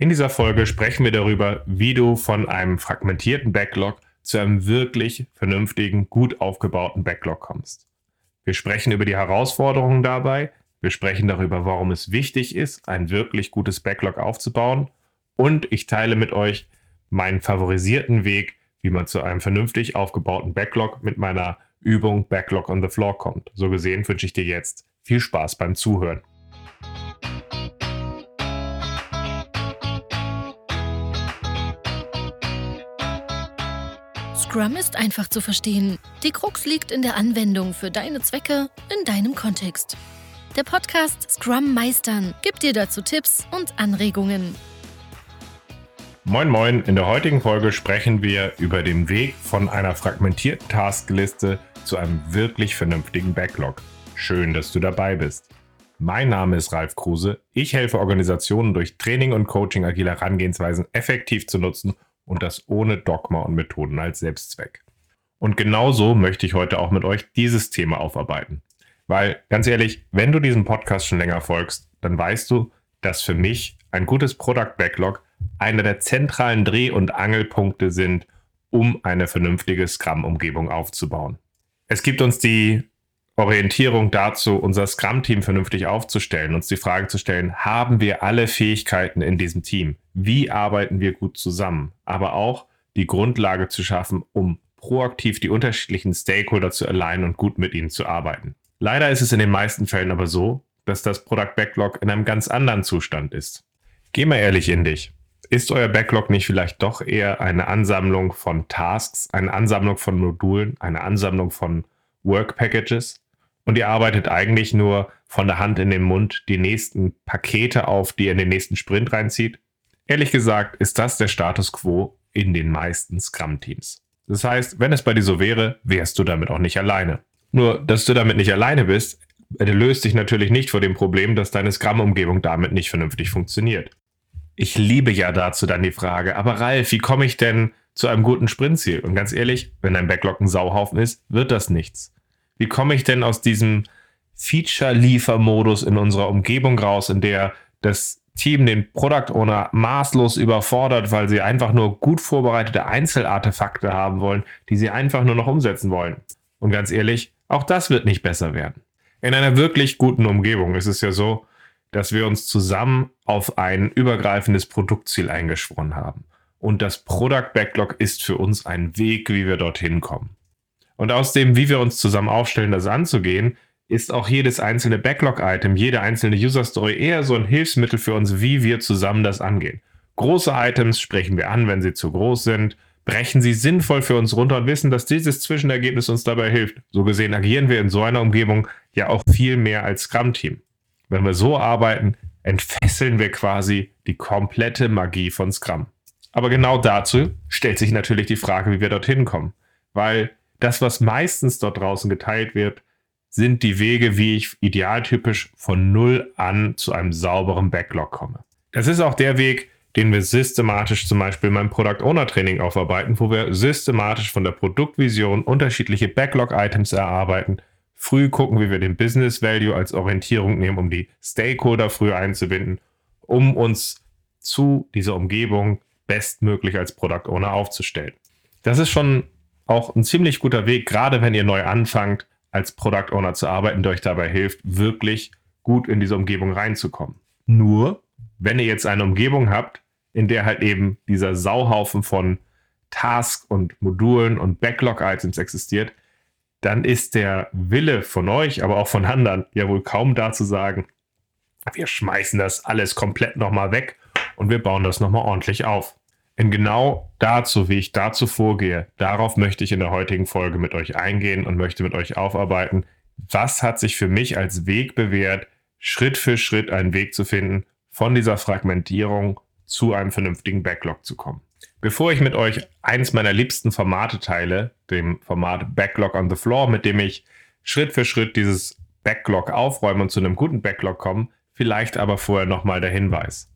In dieser Folge sprechen wir darüber, wie du von einem fragmentierten Backlog zu einem wirklich vernünftigen, gut aufgebauten Backlog kommst. Wir sprechen über die Herausforderungen dabei, wir sprechen darüber, warum es wichtig ist, ein wirklich gutes Backlog aufzubauen und ich teile mit euch meinen favorisierten Weg, wie man zu einem vernünftig aufgebauten Backlog mit meiner Übung Backlog on the Floor kommt. So gesehen wünsche ich dir jetzt viel Spaß beim Zuhören. Scrum ist einfach zu verstehen. Die Krux liegt in der Anwendung für deine Zwecke in deinem Kontext. Der Podcast Scrum Meistern gibt dir dazu Tipps und Anregungen. Moin Moin, in der heutigen Folge sprechen wir über den Weg von einer fragmentierten Taskliste zu einem wirklich vernünftigen Backlog. Schön, dass du dabei bist. Mein Name ist Ralf Kruse. Ich helfe Organisationen durch Training und Coaching agiler Herangehensweisen effektiv zu nutzen und das ohne Dogma und Methoden als Selbstzweck. Und genauso möchte ich heute auch mit euch dieses Thema aufarbeiten. Weil, ganz ehrlich, wenn du diesem Podcast schon länger folgst, dann weißt du, dass für mich ein gutes Product Backlog einer der zentralen Dreh- und Angelpunkte sind, um eine vernünftige Scrum-Umgebung aufzubauen. Es gibt uns die Orientierung dazu, unser Scrum-Team vernünftig aufzustellen, uns die Frage zu stellen, haben wir alle Fähigkeiten in diesem Team? Wie arbeiten wir gut zusammen? Aber auch die Grundlage zu schaffen, um proaktiv die unterschiedlichen Stakeholder zu alignen und gut mit ihnen zu arbeiten. Leider ist es in den meisten Fällen aber so, dass das Product Backlog in einem ganz anderen Zustand ist. Geh mal ehrlich in dich. Ist euer Backlog nicht vielleicht doch eher eine Ansammlung von Tasks, eine Ansammlung von Modulen, eine Ansammlung von Work Packages? und ihr arbeitet eigentlich nur von der Hand in den Mund die nächsten Pakete auf, die ihr in den nächsten Sprint reinzieht. Ehrlich gesagt ist das der Status quo in den meisten Scrum-Teams. Das heißt, wenn es bei dir so wäre, wärst du damit auch nicht alleine. Nur, dass du damit nicht alleine bist, löst dich natürlich nicht vor dem Problem, dass deine Scrum-Umgebung damit nicht vernünftig funktioniert. Ich liebe ja dazu dann die Frage, aber Ralf, wie komme ich denn zu einem guten Sprintziel? Und ganz ehrlich, wenn dein Backlog ein Sauhaufen ist, wird das nichts. Wie komme ich denn aus diesem Feature-Liefer-Modus in unserer Umgebung raus, in der das Team den Product Owner maßlos überfordert, weil sie einfach nur gut vorbereitete Einzelartefakte haben wollen, die sie einfach nur noch umsetzen wollen. Und ganz ehrlich, auch das wird nicht besser werden. In einer wirklich guten Umgebung ist es ja so, dass wir uns zusammen auf ein übergreifendes Produktziel eingeschworen haben. Und das Product Backlog ist für uns ein Weg, wie wir dorthin kommen. Und aus dem, wie wir uns zusammen aufstellen, das anzugehen, ist auch jedes einzelne Backlog-Item, jede einzelne User-Story eher so ein Hilfsmittel für uns, wie wir zusammen das angehen. Große Items sprechen wir an, wenn sie zu groß sind, brechen sie sinnvoll für uns runter und wissen, dass dieses Zwischenergebnis uns dabei hilft. So gesehen agieren wir in so einer Umgebung ja auch viel mehr als Scrum-Team. Wenn wir so arbeiten, entfesseln wir quasi die komplette Magie von Scrum. Aber genau dazu stellt sich natürlich die Frage, wie wir dorthin kommen. Weil das, was meistens dort draußen geteilt wird, sind die Wege, wie ich idealtypisch von Null an zu einem sauberen Backlog komme. Das ist auch der Weg, den wir systematisch zum Beispiel in meinem Product Owner Training aufarbeiten, wo wir systematisch von der Produktvision unterschiedliche Backlog-Items erarbeiten, früh gucken, wie wir den Business Value als Orientierung nehmen, um die Stakeholder früh einzubinden, um uns zu dieser Umgebung bestmöglich als Product Owner aufzustellen. Das ist schon auch ein ziemlich guter Weg, gerade wenn ihr neu anfangt, als Product Owner zu arbeiten, der euch dabei hilft, wirklich gut in diese Umgebung reinzukommen. Nur, wenn ihr jetzt eine Umgebung habt, in der halt eben dieser Sauhaufen von Tasks und Modulen und Backlog-Items existiert, dann ist der Wille von euch, aber auch von anderen ja wohl kaum da zu sagen, wir schmeißen das alles komplett nochmal weg und wir bauen das nochmal ordentlich auf. Und genau dazu, wie ich dazu vorgehe, darauf möchte ich in der heutigen Folge mit euch eingehen und möchte mit euch aufarbeiten, was hat sich für mich als Weg bewährt, Schritt für Schritt einen Weg zu finden, von dieser Fragmentierung zu einem vernünftigen Backlog zu kommen. Bevor ich mit euch eins meiner liebsten Formate teile, dem Format Backlog on the Floor, mit dem ich Schritt für Schritt dieses Backlog aufräume und zu einem guten Backlog komme, vielleicht aber vorher nochmal der Hinweis.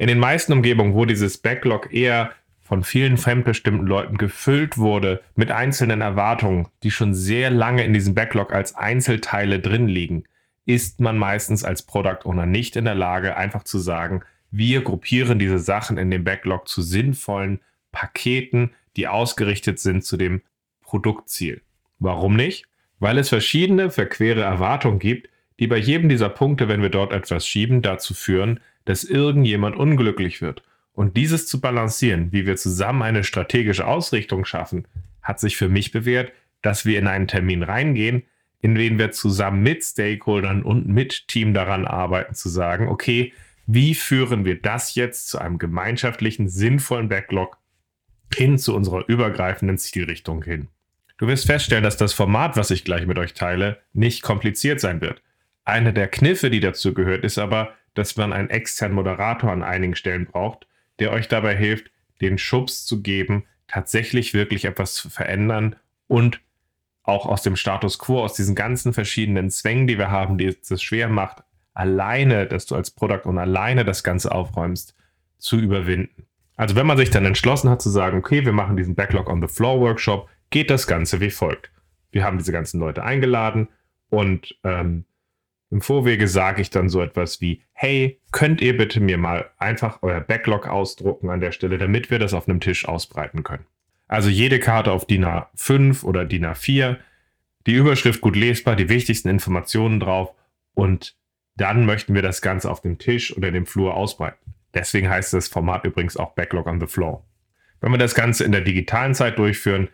In den meisten Umgebungen, wo dieses Backlog eher von vielen fremdbestimmten Leuten gefüllt wurde mit einzelnen Erwartungen, die schon sehr lange in diesem Backlog als Einzelteile drin liegen, ist man meistens als Product Owner nicht in der Lage, einfach zu sagen, wir gruppieren diese Sachen in dem Backlog zu sinnvollen Paketen, die ausgerichtet sind zu dem Produktziel. Warum nicht? Weil es verschiedene verquere Erwartungen gibt, die bei jedem dieser Punkte, wenn wir dort etwas schieben, dazu führen, dass irgendjemand unglücklich wird. Und dieses zu balancieren, wie wir zusammen eine strategische Ausrichtung schaffen, hat sich für mich bewährt, dass wir in einen Termin reingehen, in dem wir zusammen mit Stakeholdern und mit Team daran arbeiten, zu sagen, okay, wie führen wir das jetzt zu einem gemeinschaftlichen, sinnvollen Backlog hin zu unserer übergreifenden Zielrichtung hin? Du wirst feststellen, dass das Format, was ich gleich mit euch teile, nicht kompliziert sein wird. Eine der Kniffe, die dazu gehört, ist aber, dass man einen externen Moderator an einigen Stellen braucht, der euch dabei hilft, den Schubs zu geben, tatsächlich wirklich etwas zu verändern und auch aus dem Status quo, aus diesen ganzen verschiedenen Zwängen, die wir haben, die es schwer macht, alleine, dass du als Product und alleine das Ganze aufräumst, zu überwinden. Also wenn man sich dann entschlossen hat zu sagen, okay, wir machen diesen Backlog on the Floor Workshop, geht das Ganze wie folgt. Wir haben diese ganzen Leute eingeladen und ähm, im Vorwege sage ich dann so etwas wie, hey, könnt ihr bitte mir mal einfach euer Backlog ausdrucken an der Stelle, damit wir das auf einem Tisch ausbreiten können. Also jede Karte auf DIN A5 oder DIN A4, die Überschrift gut lesbar, die wichtigsten Informationen drauf und dann möchten wir das Ganze auf dem Tisch oder dem Flur ausbreiten. Deswegen heißt das Format übrigens auch Backlog on the Floor. Wenn wir das Ganze in der digitalen Zeit durchführen,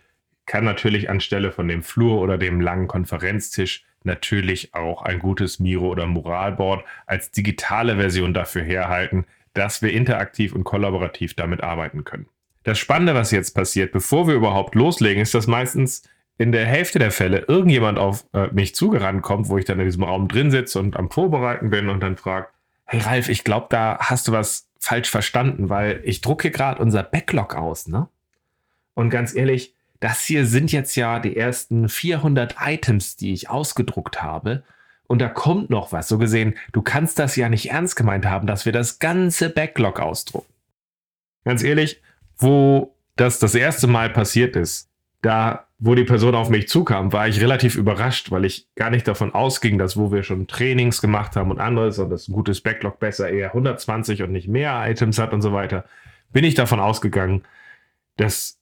kann natürlich anstelle von dem Flur oder dem langen Konferenztisch natürlich auch ein gutes Miro oder Muralboard als digitale Version dafür herhalten, dass wir interaktiv und kollaborativ damit arbeiten können. Das Spannende, was jetzt passiert, bevor wir überhaupt loslegen, ist, dass meistens in der Hälfte der Fälle irgendjemand auf äh, mich zugerannt kommt, wo ich dann in diesem Raum drin sitze und am Vorbereiten bin und dann fragt, hey Ralf, ich glaube, da hast du was falsch verstanden, weil ich drucke gerade unser Backlog aus, ne? Und ganz ehrlich, das hier sind jetzt ja die ersten 400 Items, die ich ausgedruckt habe. Und da kommt noch was. So gesehen, du kannst das ja nicht ernst gemeint haben, dass wir das ganze Backlog ausdrucken. Ganz ehrlich, wo das das erste Mal passiert ist, da, wo die Person auf mich zukam, war ich relativ überrascht, weil ich gar nicht davon ausging, dass wo wir schon Trainings gemacht haben und anderes und das ein gutes Backlog besser eher 120 und nicht mehr Items hat und so weiter, bin ich davon ausgegangen, dass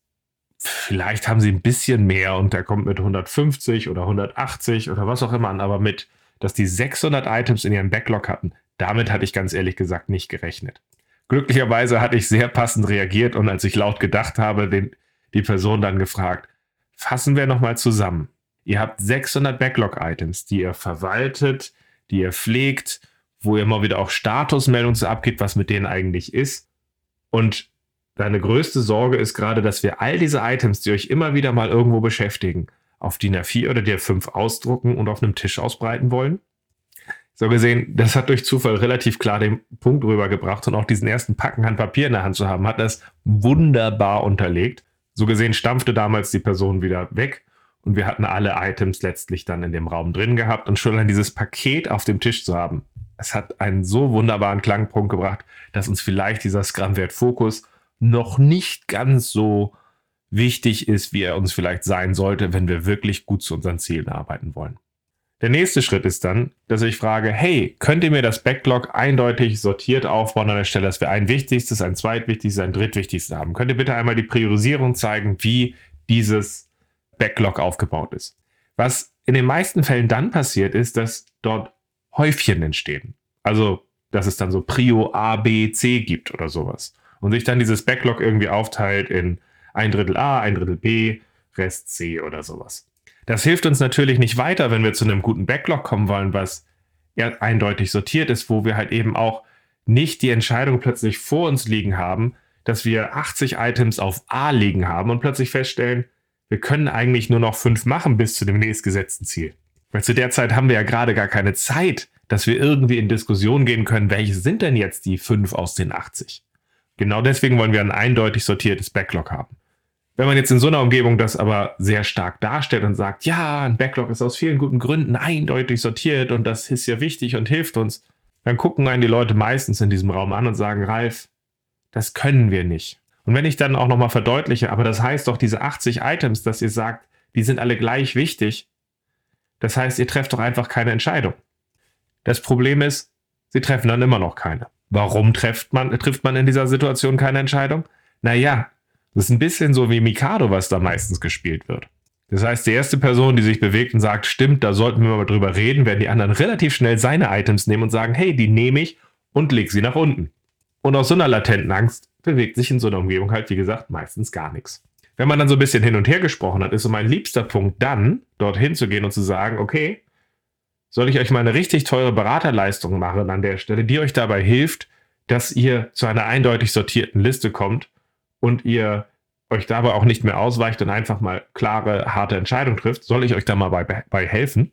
vielleicht haben sie ein bisschen mehr und der kommt mit 150 oder 180 oder was auch immer an, aber mit, dass die 600 Items in ihrem Backlog hatten, damit hatte ich ganz ehrlich gesagt nicht gerechnet. Glücklicherweise hatte ich sehr passend reagiert und als ich laut gedacht habe, den, die Person dann gefragt, fassen wir nochmal zusammen. Ihr habt 600 Backlog-Items, die ihr verwaltet, die ihr pflegt, wo ihr mal wieder auch Statusmeldungen abgibt, was mit denen eigentlich ist. Und Deine größte Sorge ist gerade, dass wir all diese Items, die euch immer wieder mal irgendwo beschäftigen, auf DIN A4 oder DIN A5 ausdrucken und auf einem Tisch ausbreiten wollen. So gesehen, das hat durch Zufall relativ klar den Punkt rübergebracht und auch diesen ersten Packen Hand Papier in der Hand zu haben, hat das wunderbar unterlegt. So gesehen stampfte damals die Person wieder weg und wir hatten alle Items letztlich dann in dem Raum drin gehabt und schon an dieses Paket auf dem Tisch zu haben. Es hat einen so wunderbaren Klangpunkt gebracht, dass uns vielleicht dieser Scrum-Wert Fokus noch nicht ganz so wichtig ist, wie er uns vielleicht sein sollte, wenn wir wirklich gut zu unseren Zielen arbeiten wollen. Der nächste Schritt ist dann, dass ich frage, hey, könnt ihr mir das Backlog eindeutig sortiert aufbauen an der Stelle, dass wir ein wichtigstes, ein zweitwichtigstes, ein drittwichtigstes haben? Könnt ihr bitte einmal die Priorisierung zeigen, wie dieses Backlog aufgebaut ist? Was in den meisten Fällen dann passiert, ist, dass dort Häufchen entstehen. Also, dass es dann so Prio A, B, C gibt oder sowas und sich dann dieses Backlog irgendwie aufteilt in ein Drittel A, ein Drittel B, Rest C oder sowas. Das hilft uns natürlich nicht weiter, wenn wir zu einem guten Backlog kommen wollen, was ja eindeutig sortiert ist, wo wir halt eben auch nicht die Entscheidung plötzlich vor uns liegen haben, dass wir 80 Items auf A liegen haben und plötzlich feststellen, wir können eigentlich nur noch fünf machen bis zu dem nächstgesetzten Ziel. Weil zu der Zeit haben wir ja gerade gar keine Zeit, dass wir irgendwie in Diskussion gehen können, welche sind denn jetzt die fünf aus den 80? Genau deswegen wollen wir ein eindeutig sortiertes Backlog haben. Wenn man jetzt in so einer Umgebung das aber sehr stark darstellt und sagt, ja, ein Backlog ist aus vielen guten Gründen eindeutig sortiert und das ist ja wichtig und hilft uns, dann gucken einen die Leute meistens in diesem Raum an und sagen, Ralf, das können wir nicht. Und wenn ich dann auch nochmal verdeutliche, aber das heißt doch, diese 80 Items, dass ihr sagt, die sind alle gleich wichtig, das heißt, ihr trefft doch einfach keine Entscheidung. Das Problem ist, Sie treffen dann immer noch keine. Warum trifft man, trifft man in dieser Situation keine Entscheidung? Naja, das ist ein bisschen so wie Mikado, was da meistens gespielt wird. Das heißt, die erste Person, die sich bewegt und sagt, stimmt, da sollten wir mal drüber reden, werden die anderen relativ schnell seine Items nehmen und sagen, hey, die nehme ich und leg sie nach unten. Und aus so einer latenten Angst bewegt sich in so einer Umgebung halt, wie gesagt, meistens gar nichts. Wenn man dann so ein bisschen hin und her gesprochen hat, ist so mein liebster Punkt dann, dorthin zu gehen und zu sagen, okay, soll ich euch mal eine richtig teure Beraterleistung machen an der Stelle, die euch dabei hilft, dass ihr zu einer eindeutig sortierten Liste kommt und ihr euch dabei auch nicht mehr ausweicht und einfach mal klare, harte Entscheidungen trifft, soll ich euch da mal bei, bei helfen?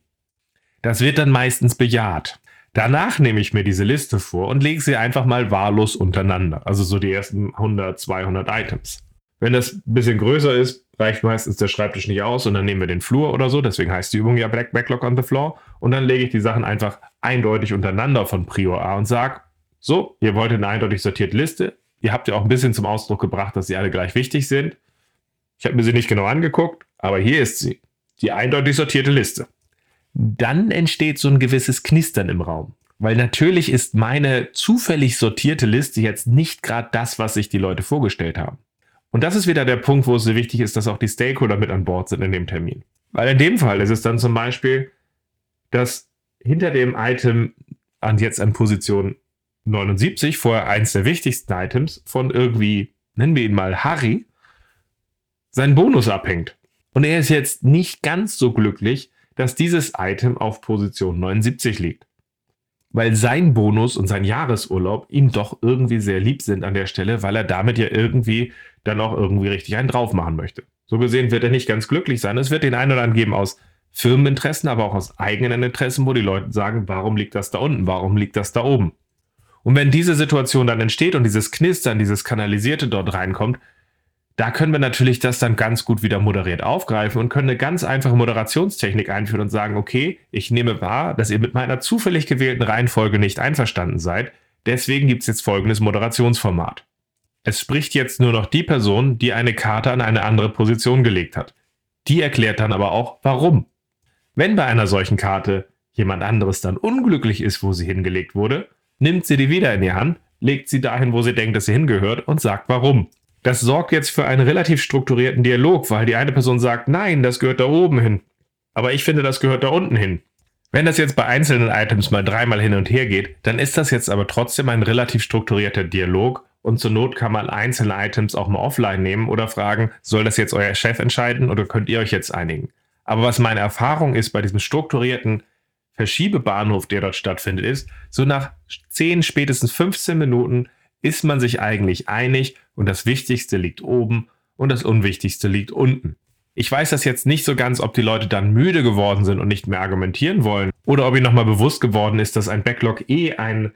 Das wird dann meistens bejaht. Danach nehme ich mir diese Liste vor und lege sie einfach mal wahllos untereinander. Also so die ersten 100, 200 Items. Wenn das ein bisschen größer ist, reicht meistens der Schreibtisch nicht aus und dann nehmen wir den Flur oder so. Deswegen heißt die Übung ja Back Backlog on the Floor. Und dann lege ich die Sachen einfach eindeutig untereinander von Prior A und sage, so, ihr wollt eine eindeutig sortierte Liste. Ihr habt ja auch ein bisschen zum Ausdruck gebracht, dass sie alle gleich wichtig sind. Ich habe mir sie nicht genau angeguckt, aber hier ist sie. Die eindeutig sortierte Liste. Dann entsteht so ein gewisses Knistern im Raum. Weil natürlich ist meine zufällig sortierte Liste jetzt nicht gerade das, was sich die Leute vorgestellt haben. Und das ist wieder der Punkt, wo es so wichtig ist, dass auch die Stakeholder mit an Bord sind in dem Termin. Weil in dem Fall ist es dann zum Beispiel, dass hinter dem Item an jetzt an Position 79, vorher eins der wichtigsten Items von irgendwie, nennen wir ihn mal Harry, sein Bonus abhängt. Und er ist jetzt nicht ganz so glücklich, dass dieses Item auf Position 79 liegt. Weil sein Bonus und sein Jahresurlaub ihm doch irgendwie sehr lieb sind an der Stelle, weil er damit ja irgendwie dann auch irgendwie richtig einen drauf machen möchte. So gesehen wird er nicht ganz glücklich sein. Es wird den einen oder anderen geben aus Firmeninteressen, aber auch aus eigenen Interessen, wo die Leute sagen, warum liegt das da unten, warum liegt das da oben. Und wenn diese Situation dann entsteht und dieses Knistern, dieses Kanalisierte dort reinkommt, da können wir natürlich das dann ganz gut wieder moderiert aufgreifen und können eine ganz einfache Moderationstechnik einführen und sagen, okay, ich nehme wahr, dass ihr mit meiner zufällig gewählten Reihenfolge nicht einverstanden seid. Deswegen gibt es jetzt folgendes Moderationsformat. Es spricht jetzt nur noch die Person, die eine Karte an eine andere Position gelegt hat. Die erklärt dann aber auch, warum. Wenn bei einer solchen Karte jemand anderes dann unglücklich ist, wo sie hingelegt wurde, nimmt sie die wieder in die Hand, legt sie dahin, wo sie denkt, dass sie hingehört und sagt warum. Das sorgt jetzt für einen relativ strukturierten Dialog, weil die eine Person sagt, nein, das gehört da oben hin. Aber ich finde, das gehört da unten hin. Wenn das jetzt bei einzelnen Items mal dreimal hin und her geht, dann ist das jetzt aber trotzdem ein relativ strukturierter Dialog und zur Not kann man einzelne Items auch mal offline nehmen oder fragen, soll das jetzt euer Chef entscheiden oder könnt ihr euch jetzt einigen? Aber was meine Erfahrung ist bei diesem strukturierten Verschiebebahnhof, der dort stattfindet, ist, so nach 10, spätestens 15 Minuten ist man sich eigentlich einig und das Wichtigste liegt oben und das Unwichtigste liegt unten. Ich weiß das jetzt nicht so ganz, ob die Leute dann müde geworden sind und nicht mehr argumentieren wollen oder ob ihnen nochmal bewusst geworden ist, dass ein Backlog eh ein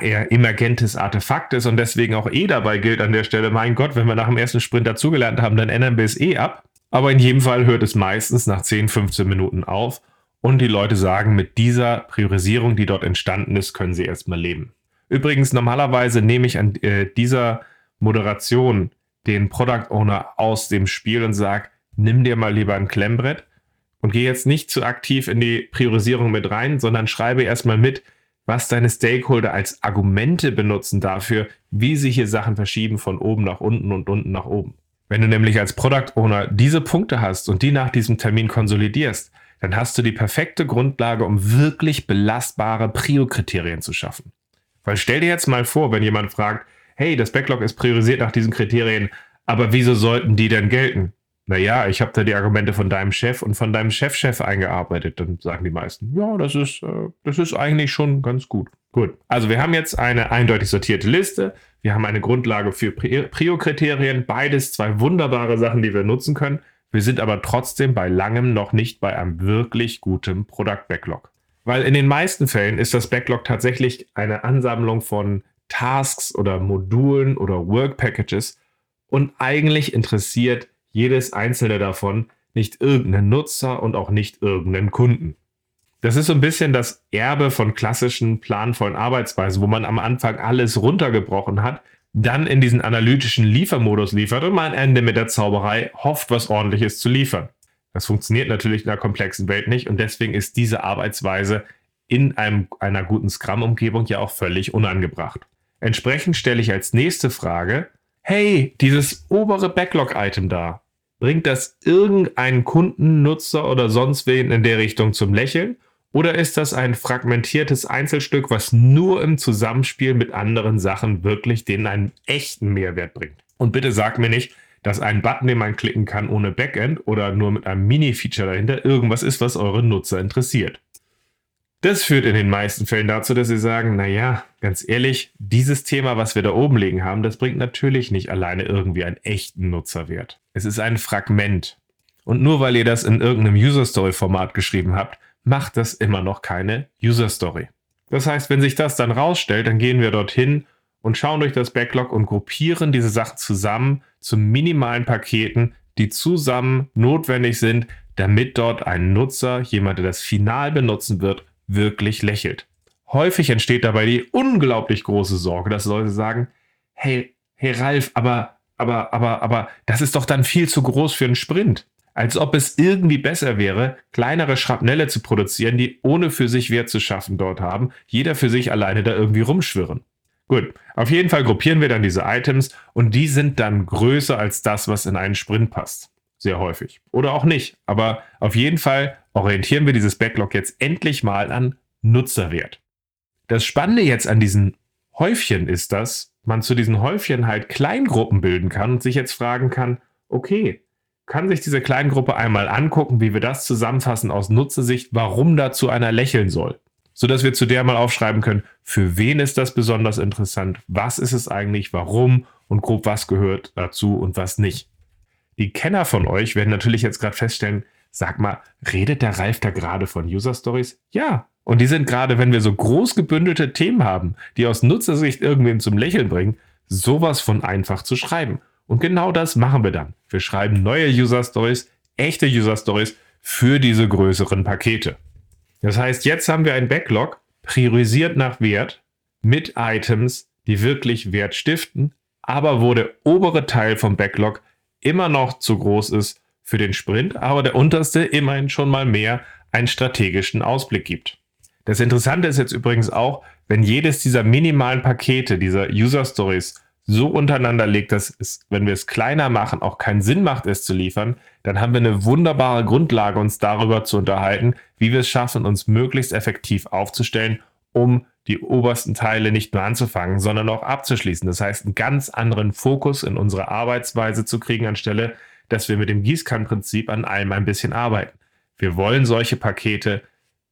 eher emergentes Artefakt ist und deswegen auch eh dabei gilt an der Stelle, mein Gott, wenn wir nach dem ersten Sprint dazugelernt haben, dann ändern wir es eh ab. Aber in jedem Fall hört es meistens nach 10, 15 Minuten auf und die Leute sagen, mit dieser Priorisierung, die dort entstanden ist, können sie erstmal leben. Übrigens, normalerweise nehme ich an äh, dieser Moderation den Product Owner aus dem Spiel und sage, nimm dir mal lieber ein Klemmbrett und geh jetzt nicht zu aktiv in die Priorisierung mit rein, sondern schreibe erstmal mit, was deine Stakeholder als Argumente benutzen dafür, wie sie hier Sachen verschieben von oben nach unten und unten nach oben. Wenn du nämlich als Product Owner diese Punkte hast und die nach diesem Termin konsolidierst, dann hast du die perfekte Grundlage, um wirklich belastbare Prio-Kriterien zu schaffen. Weil stell dir jetzt mal vor, wenn jemand fragt, hey, das Backlog ist priorisiert nach diesen Kriterien, aber wieso sollten die denn gelten? Naja, ich habe da die Argumente von deinem Chef und von deinem Chefchef -Chef eingearbeitet. Dann sagen die meisten, ja, das ist, äh, das ist eigentlich schon ganz gut. Gut. Also wir haben jetzt eine eindeutig sortierte Liste. Wir haben eine Grundlage für Prio-Kriterien. Beides zwei wunderbare Sachen, die wir nutzen können. Wir sind aber trotzdem bei langem noch nicht bei einem wirklich guten Product Backlog. Weil in den meisten Fällen ist das Backlog tatsächlich eine Ansammlung von Tasks oder Modulen oder Work Packages und eigentlich interessiert jedes einzelne davon nicht irgendeinen Nutzer und auch nicht irgendeinen Kunden. Das ist so ein bisschen das Erbe von klassischen planvollen Arbeitsweisen, wo man am Anfang alles runtergebrochen hat, dann in diesen analytischen Liefermodus liefert und man am Ende mit der Zauberei hofft, was ordentliches zu liefern. Das funktioniert natürlich in einer komplexen Welt nicht und deswegen ist diese Arbeitsweise in einem, einer guten Scrum-Umgebung ja auch völlig unangebracht. Entsprechend stelle ich als nächste Frage, hey, dieses obere Backlog-Item da, bringt das irgendeinen Kunden, Nutzer oder sonst wen in der Richtung zum Lächeln? Oder ist das ein fragmentiertes Einzelstück, was nur im Zusammenspiel mit anderen Sachen wirklich denen einen echten Mehrwert bringt? Und bitte sag mir nicht, dass ein Button, den man klicken kann ohne Backend oder nur mit einem Mini-Feature dahinter irgendwas ist, was eure Nutzer interessiert. Das führt in den meisten Fällen dazu, dass sie sagen, naja, ganz ehrlich, dieses Thema, was wir da oben liegen haben, das bringt natürlich nicht alleine irgendwie einen echten Nutzerwert. Es ist ein Fragment. Und nur weil ihr das in irgendeinem User Story Format geschrieben habt, macht das immer noch keine User Story. Das heißt, wenn sich das dann rausstellt, dann gehen wir dorthin und schauen durch das Backlog und gruppieren diese Sachen zusammen zu minimalen Paketen, die zusammen notwendig sind, damit dort ein Nutzer, jemand, der das final benutzen wird, wirklich lächelt. Häufig entsteht dabei die unglaublich große Sorge, dass Leute sagen, hey, hey Ralf, aber, aber, aber, aber, das ist doch dann viel zu groß für einen Sprint. Als ob es irgendwie besser wäre, kleinere Schrapnelle zu produzieren, die ohne für sich Wert zu schaffen dort haben, jeder für sich alleine da irgendwie rumschwirren. Gut, auf jeden Fall gruppieren wir dann diese Items und die sind dann größer als das, was in einen Sprint passt. Sehr häufig. Oder auch nicht. Aber auf jeden Fall orientieren wir dieses Backlog jetzt endlich mal an Nutzerwert. Das Spannende jetzt an diesen Häufchen ist, dass man zu diesen Häufchen halt Kleingruppen bilden kann und sich jetzt fragen kann, okay, kann sich diese Kleingruppe einmal angucken, wie wir das zusammenfassen aus Nutzersicht, warum dazu einer lächeln soll sodass wir zu der mal aufschreiben können, für wen ist das besonders interessant, was ist es eigentlich, warum und grob was gehört dazu und was nicht. Die Kenner von euch werden natürlich jetzt gerade feststellen, sag mal, redet der Ralf da gerade von User Stories? Ja. Und die sind gerade, wenn wir so groß gebündelte Themen haben, die aus Nutzersicht irgendwen zum Lächeln bringen, sowas von einfach zu schreiben. Und genau das machen wir dann. Wir schreiben neue User Stories, echte User Stories für diese größeren Pakete. Das heißt, jetzt haben wir ein Backlog priorisiert nach Wert mit Items, die wirklich Wert stiften, aber wo der obere Teil vom Backlog immer noch zu groß ist für den Sprint, aber der unterste immerhin schon mal mehr einen strategischen Ausblick gibt. Das Interessante ist jetzt übrigens auch, wenn jedes dieser minimalen Pakete, dieser User Stories so untereinander legt, dass es, wenn wir es kleiner machen, auch keinen Sinn macht, es zu liefern, dann haben wir eine wunderbare Grundlage, uns darüber zu unterhalten, wie wir es schaffen, uns möglichst effektiv aufzustellen, um die obersten Teile nicht nur anzufangen, sondern auch abzuschließen. Das heißt, einen ganz anderen Fokus in unsere Arbeitsweise zu kriegen, anstelle, dass wir mit dem Gießkannenprinzip an allem ein bisschen arbeiten. Wir wollen solche Pakete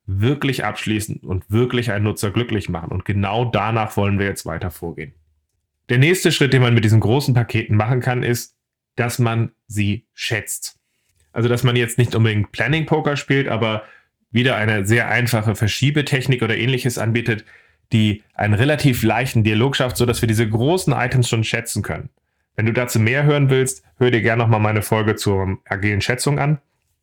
wirklich abschließen und wirklich einen Nutzer glücklich machen. Und genau danach wollen wir jetzt weiter vorgehen. Der nächste Schritt, den man mit diesen großen Paketen machen kann, ist, dass man sie schätzt. Also, dass man jetzt nicht unbedingt Planning Poker spielt, aber wieder eine sehr einfache Verschiebetechnik oder ähnliches anbietet, die einen relativ leichten Dialog schafft, sodass wir diese großen Items schon schätzen können. Wenn du dazu mehr hören willst, hör dir gerne nochmal meine Folge zur agilen Schätzung an.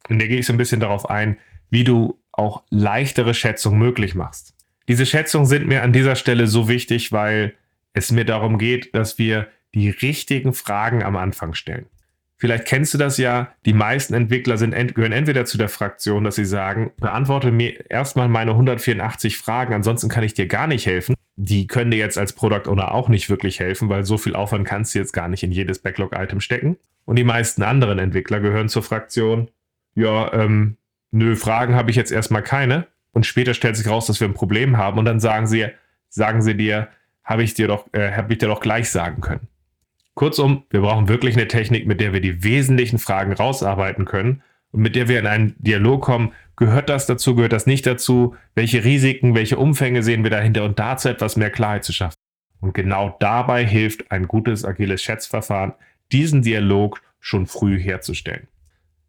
In der gehe ich so ein bisschen darauf ein, wie du auch leichtere Schätzung möglich machst. Diese Schätzungen sind mir an dieser Stelle so wichtig, weil es mir darum geht, dass wir die richtigen Fragen am Anfang stellen. Vielleicht kennst du das ja, die meisten Entwickler sind, gehören entweder zu der Fraktion, dass sie sagen, beantworte mir erstmal meine 184 Fragen, ansonsten kann ich dir gar nicht helfen. Die können dir jetzt als Product Owner auch nicht wirklich helfen, weil so viel Aufwand kannst du jetzt gar nicht in jedes Backlog-Item stecken. Und die meisten anderen Entwickler gehören zur Fraktion, ja, ähm, nö, Fragen habe ich jetzt erstmal keine. Und später stellt sich raus, dass wir ein Problem haben und dann sagen sie, sagen sie dir, habe ich dir doch, äh, habe ich dir doch gleich sagen können. Kurzum, wir brauchen wirklich eine Technik, mit der wir die wesentlichen Fragen rausarbeiten können und mit der wir in einen Dialog kommen. Gehört das dazu, gehört das nicht dazu? Welche Risiken, welche Umfänge sehen wir dahinter und dazu etwas mehr Klarheit zu schaffen? Und genau dabei hilft ein gutes agiles Schätzverfahren, diesen Dialog schon früh herzustellen.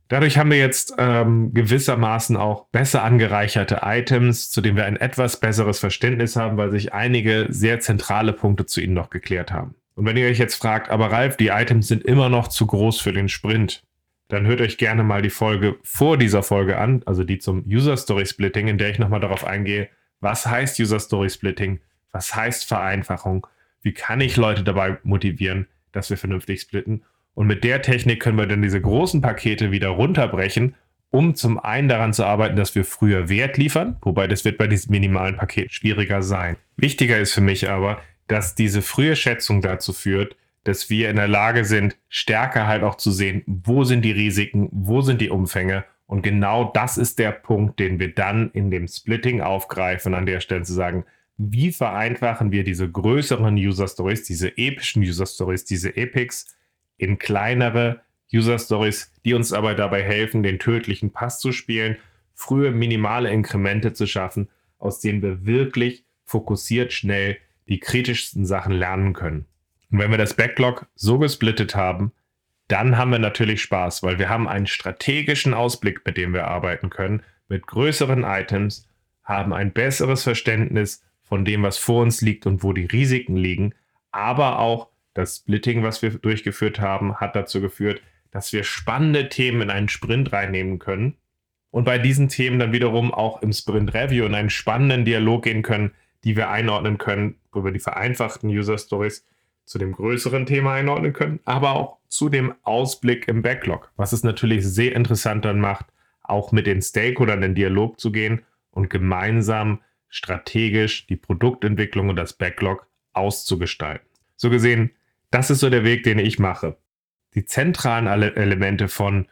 Dadurch haben wir jetzt ähm, gewissermaßen auch besser angereicherte Items, zu denen wir ein etwas besseres Verständnis haben, weil sich einige sehr zentrale Punkte zu ihnen noch geklärt haben. Und wenn ihr euch jetzt fragt, aber Ralf, die Items sind immer noch zu groß für den Sprint, dann hört euch gerne mal die Folge vor dieser Folge an, also die zum User Story Splitting, in der ich nochmal darauf eingehe, was heißt User Story Splitting, was heißt Vereinfachung, wie kann ich Leute dabei motivieren, dass wir vernünftig splitten und mit der Technik können wir dann diese großen Pakete wieder runterbrechen, um zum einen daran zu arbeiten, dass wir früher Wert liefern, wobei das wird bei diesem minimalen Paket schwieriger sein. Wichtiger ist für mich aber, dass diese frühe Schätzung dazu führt, dass wir in der Lage sind, stärker halt auch zu sehen, wo sind die Risiken, wo sind die Umfänge. Und genau das ist der Punkt, den wir dann in dem Splitting aufgreifen, an der Stelle zu sagen, wie vereinfachen wir diese größeren User Stories, diese epischen User Stories, diese Epics in kleinere User Stories, die uns aber dabei helfen, den tödlichen Pass zu spielen, frühe minimale Inkremente zu schaffen, aus denen wir wirklich fokussiert schnell die kritischsten Sachen lernen können. Und wenn wir das Backlog so gesplittet haben, dann haben wir natürlich Spaß, weil wir haben einen strategischen Ausblick, mit dem wir arbeiten können, mit größeren Items, haben ein besseres Verständnis von dem, was vor uns liegt und wo die Risiken liegen, aber auch das Splitting, was wir durchgeführt haben, hat dazu geführt, dass wir spannende Themen in einen Sprint reinnehmen können und bei diesen Themen dann wiederum auch im Sprint Review in einen spannenden Dialog gehen können, die wir einordnen können, wo wir die vereinfachten User Stories zu dem größeren Thema einordnen können, aber auch zu dem Ausblick im Backlog, was es natürlich sehr interessant dann macht, auch mit den Stakeholdern in Dialog zu gehen und gemeinsam strategisch die Produktentwicklung und das Backlog auszugestalten. So gesehen, das ist so der Weg, den ich mache. Die zentralen Elemente von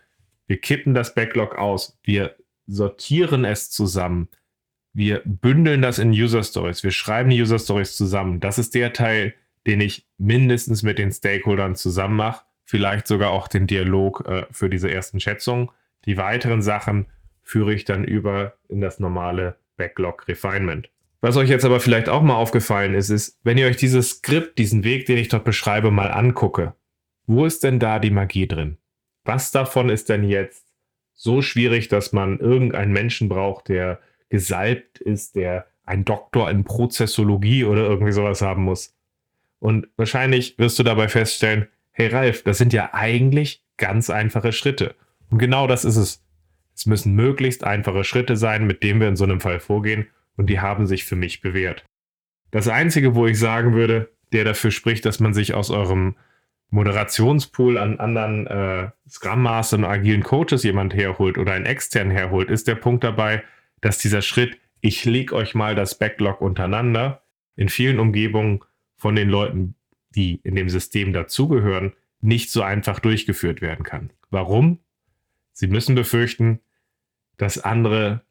wir kippen das Backlog aus, wir sortieren es zusammen, wir bündeln das in User Stories, wir schreiben die User Stories zusammen. Das ist der Teil, den ich mindestens mit den Stakeholdern zusammen mache. Vielleicht sogar auch den Dialog äh, für diese ersten Schätzungen. Die weiteren Sachen führe ich dann über in das normale Backlog Refinement. Was euch jetzt aber vielleicht auch mal aufgefallen ist, ist, wenn ihr euch dieses Skript, diesen Weg, den ich dort beschreibe, mal angucke, wo ist denn da die Magie drin? Was davon ist denn jetzt so schwierig, dass man irgendeinen Menschen braucht, der gesalbt ist, der ein Doktor in Prozessologie oder irgendwie sowas haben muss. Und wahrscheinlich wirst du dabei feststellen, hey Ralf, das sind ja eigentlich ganz einfache Schritte. Und genau das ist es. Es müssen möglichst einfache Schritte sein, mit denen wir in so einem Fall vorgehen, und die haben sich für mich bewährt. Das Einzige, wo ich sagen würde, der dafür spricht, dass man sich aus eurem Moderationspool an anderen äh, Scrum Master und agilen Coaches jemand herholt oder einen externen herholt, ist der Punkt dabei, dass dieser Schritt, ich lege euch mal das Backlog untereinander, in vielen Umgebungen von den Leuten, die in dem System dazugehören, nicht so einfach durchgeführt werden kann. Warum? Sie müssen befürchten, dass andere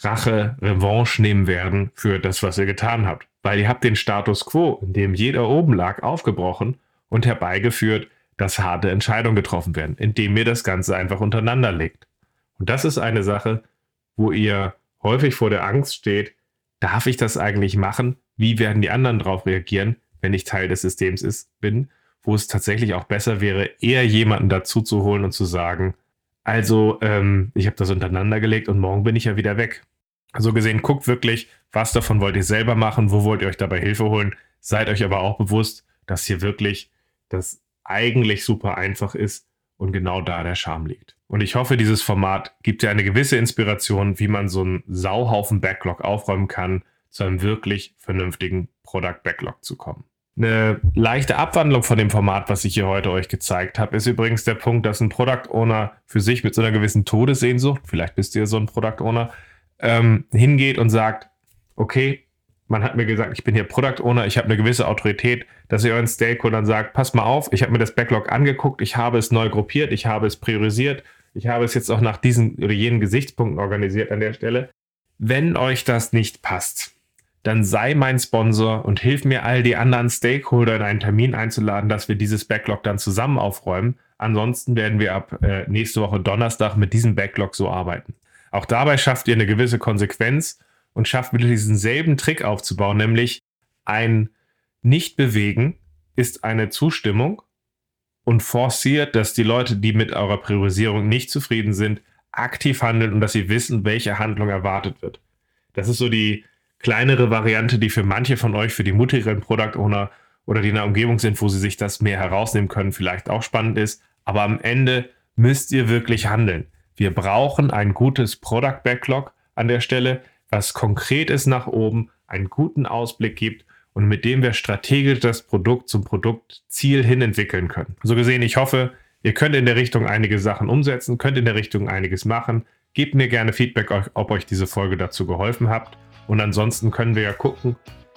Rache, Revanche nehmen werden für das, was ihr getan habt. Weil ihr habt den Status quo, in dem jeder oben lag, aufgebrochen und herbeigeführt, dass harte Entscheidungen getroffen werden, indem ihr das Ganze einfach untereinander legt. Und das ist eine Sache, wo ihr häufig vor der Angst steht, darf ich das eigentlich machen? Wie werden die anderen darauf reagieren, wenn ich Teil des Systems ist, bin? Wo es tatsächlich auch besser wäre, eher jemanden dazu zu holen und zu sagen, also ähm, ich habe das untereinander gelegt und morgen bin ich ja wieder weg. So gesehen, guckt wirklich, was davon wollt ihr selber machen, wo wollt ihr euch dabei Hilfe holen. Seid euch aber auch bewusst, dass hier wirklich das eigentlich super einfach ist und genau da der Charme liegt. Und ich hoffe, dieses Format gibt dir eine gewisse Inspiration, wie man so einen Sauhaufen Backlog aufräumen kann, zu einem wirklich vernünftigen Product Backlog zu kommen. Eine leichte Abwandlung von dem Format, was ich hier heute euch gezeigt habe, ist übrigens der Punkt, dass ein Product Owner für sich mit so einer gewissen Todessehnsucht, vielleicht bist du ja so ein Product Owner, ähm, hingeht und sagt, okay, man hat mir gesagt, ich bin hier Product Owner, ich habe eine gewisse Autorität, dass ihr euren Stakeholdern sagt, pass mal auf, ich habe mir das Backlog angeguckt, ich habe es neu gruppiert, ich habe es priorisiert, ich habe es jetzt auch nach diesen oder jenen Gesichtspunkten organisiert an der Stelle. Wenn euch das nicht passt, dann sei mein Sponsor und hilf mir all die anderen Stakeholder in einen Termin einzuladen, dass wir dieses Backlog dann zusammen aufräumen. Ansonsten werden wir ab äh, nächste Woche Donnerstag mit diesem Backlog so arbeiten. Auch dabei schafft ihr eine gewisse Konsequenz und schafft wieder diesen selben Trick aufzubauen, nämlich ein Nicht-Bewegen ist eine Zustimmung und forciert, dass die Leute, die mit eurer Priorisierung nicht zufrieden sind, aktiv handeln und dass sie wissen, welche Handlung erwartet wird. Das ist so die kleinere Variante, die für manche von euch, für die mutigeren Product Owner oder die in einer Umgebung sind, wo sie sich das mehr herausnehmen können, vielleicht auch spannend ist. Aber am Ende müsst ihr wirklich handeln. Wir brauchen ein gutes Product Backlog an der Stelle, was konkret ist nach oben, einen guten Ausblick gibt und mit dem wir strategisch das Produkt zum Produktziel hin entwickeln können. So gesehen, ich hoffe, ihr könnt in der Richtung einige Sachen umsetzen, könnt in der Richtung einiges machen. Gebt mir gerne Feedback, ob euch diese Folge dazu geholfen hat. Und ansonsten können wir ja gucken,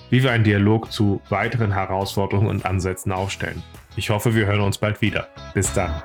wie wir einen Dialog zu weiteren Herausforderungen und Ansätzen aufstellen. Ich hoffe, wir hören uns bald wieder. Bis dann.